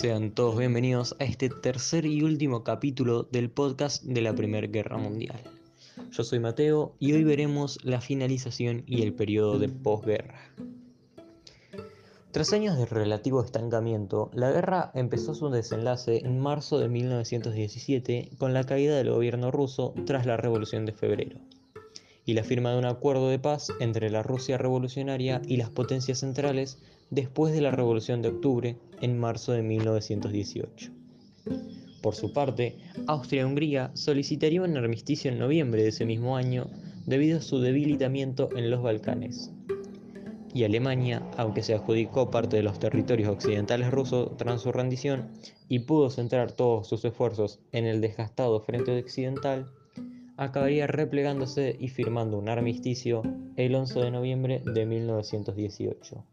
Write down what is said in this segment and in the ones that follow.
Sean todos bienvenidos a este tercer y último capítulo del podcast de la Primera Guerra Mundial. Yo soy Mateo y hoy veremos la finalización y el periodo de posguerra. Tras años de relativo estancamiento, la guerra empezó su desenlace en marzo de 1917 con la caída del gobierno ruso tras la Revolución de Febrero y la firma de un acuerdo de paz entre la Rusia revolucionaria y las potencias centrales después de la Revolución de Octubre en marzo de 1918. Por su parte, Austria-Hungría solicitaría un armisticio en noviembre de ese mismo año debido a su debilitamiento en los Balcanes. Y Alemania, aunque se adjudicó parte de los territorios occidentales rusos tras su rendición y pudo centrar todos sus esfuerzos en el desgastado frente occidental, acabaría replegándose y firmando un armisticio el 11 de noviembre de 1918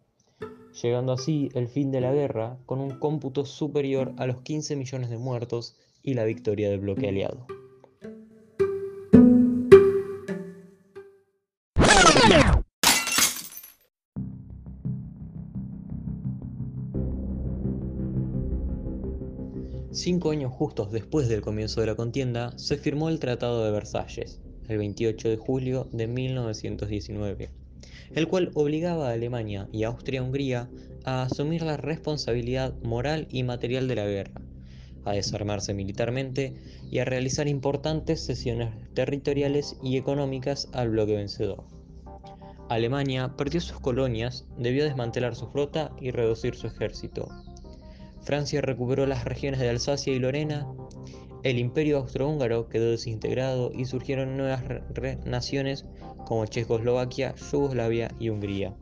llegando así el fin de la guerra con un cómputo superior a los 15 millones de muertos y la victoria del bloque aliado. Cinco años justos después del comienzo de la contienda, se firmó el Tratado de Versalles, el 28 de julio de 1919 el cual obligaba a Alemania y Austria-Hungría a asumir la responsabilidad moral y material de la guerra, a desarmarse militarmente y a realizar importantes cesiones territoriales y económicas al bloque vencedor. Alemania perdió sus colonias, debió desmantelar su flota y reducir su ejército. Francia recuperó las regiones de Alsacia y Lorena, el imperio austrohúngaro quedó desintegrado y surgieron nuevas naciones como Checoslovaquia, Yugoslavia y Hungría.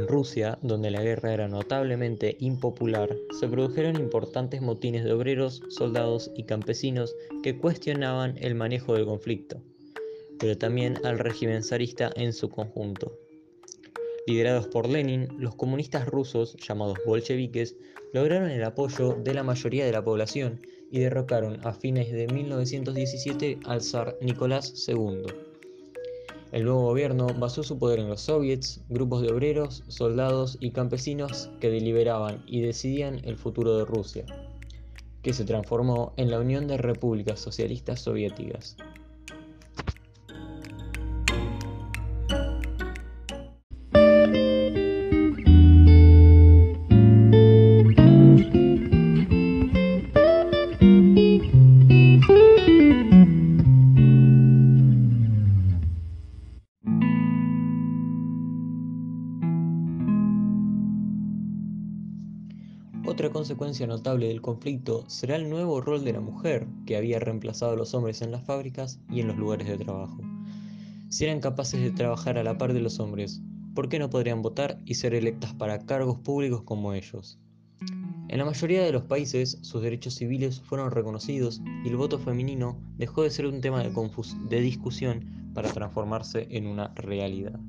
En Rusia, donde la guerra era notablemente impopular, se produjeron importantes motines de obreros, soldados y campesinos que cuestionaban el manejo del conflicto, pero también al régimen zarista en su conjunto. Liderados por Lenin, los comunistas rusos, llamados bolcheviques, lograron el apoyo de la mayoría de la población y derrocaron a fines de 1917 al zar Nicolás II. El nuevo gobierno basó su poder en los soviets, grupos de obreros, soldados y campesinos que deliberaban y decidían el futuro de Rusia, que se transformó en la Unión de Repúblicas Socialistas Soviéticas. Otra consecuencia notable del conflicto será el nuevo rol de la mujer, que había reemplazado a los hombres en las fábricas y en los lugares de trabajo. Si eran capaces de trabajar a la par de los hombres, ¿por qué no podrían votar y ser electas para cargos públicos como ellos? En la mayoría de los países, sus derechos civiles fueron reconocidos y el voto femenino dejó de ser un tema de, de discusión para transformarse en una realidad.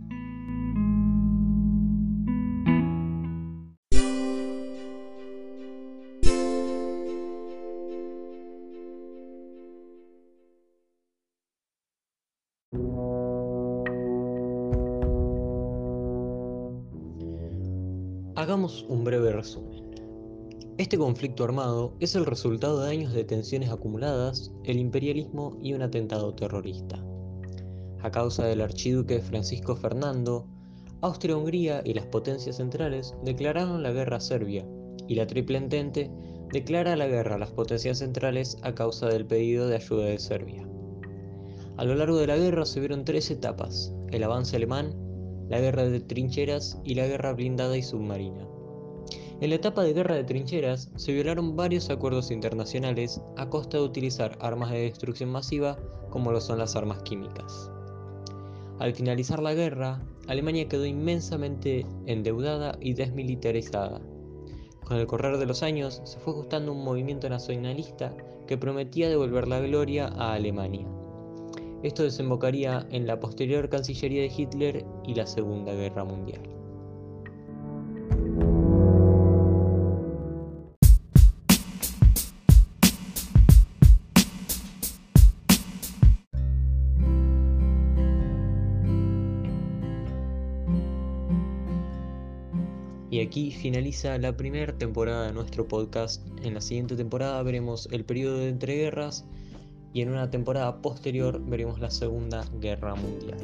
Hagamos un breve resumen. Este conflicto armado es el resultado de años de tensiones acumuladas, el imperialismo y un atentado terrorista. A causa del archiduque Francisco Fernando, Austria-Hungría y las potencias centrales declararon la guerra a Serbia, y la Triple Entente declara la guerra a las potencias centrales a causa del pedido de ayuda de Serbia. A lo largo de la guerra se vieron tres etapas, el avance alemán, la guerra de trincheras y la guerra blindada y submarina. En la etapa de guerra de trincheras se violaron varios acuerdos internacionales a costa de utilizar armas de destrucción masiva como lo son las armas químicas. Al finalizar la guerra, Alemania quedó inmensamente endeudada y desmilitarizada. Con el correr de los años se fue ajustando un movimiento nacionalista que prometía devolver la gloria a Alemania. Esto desembocaría en la posterior Cancillería de Hitler y la Segunda Guerra Mundial. Y aquí finaliza la primera temporada de nuestro podcast. En la siguiente temporada veremos el periodo de entreguerras y en una temporada posterior veremos la Segunda Guerra Mundial.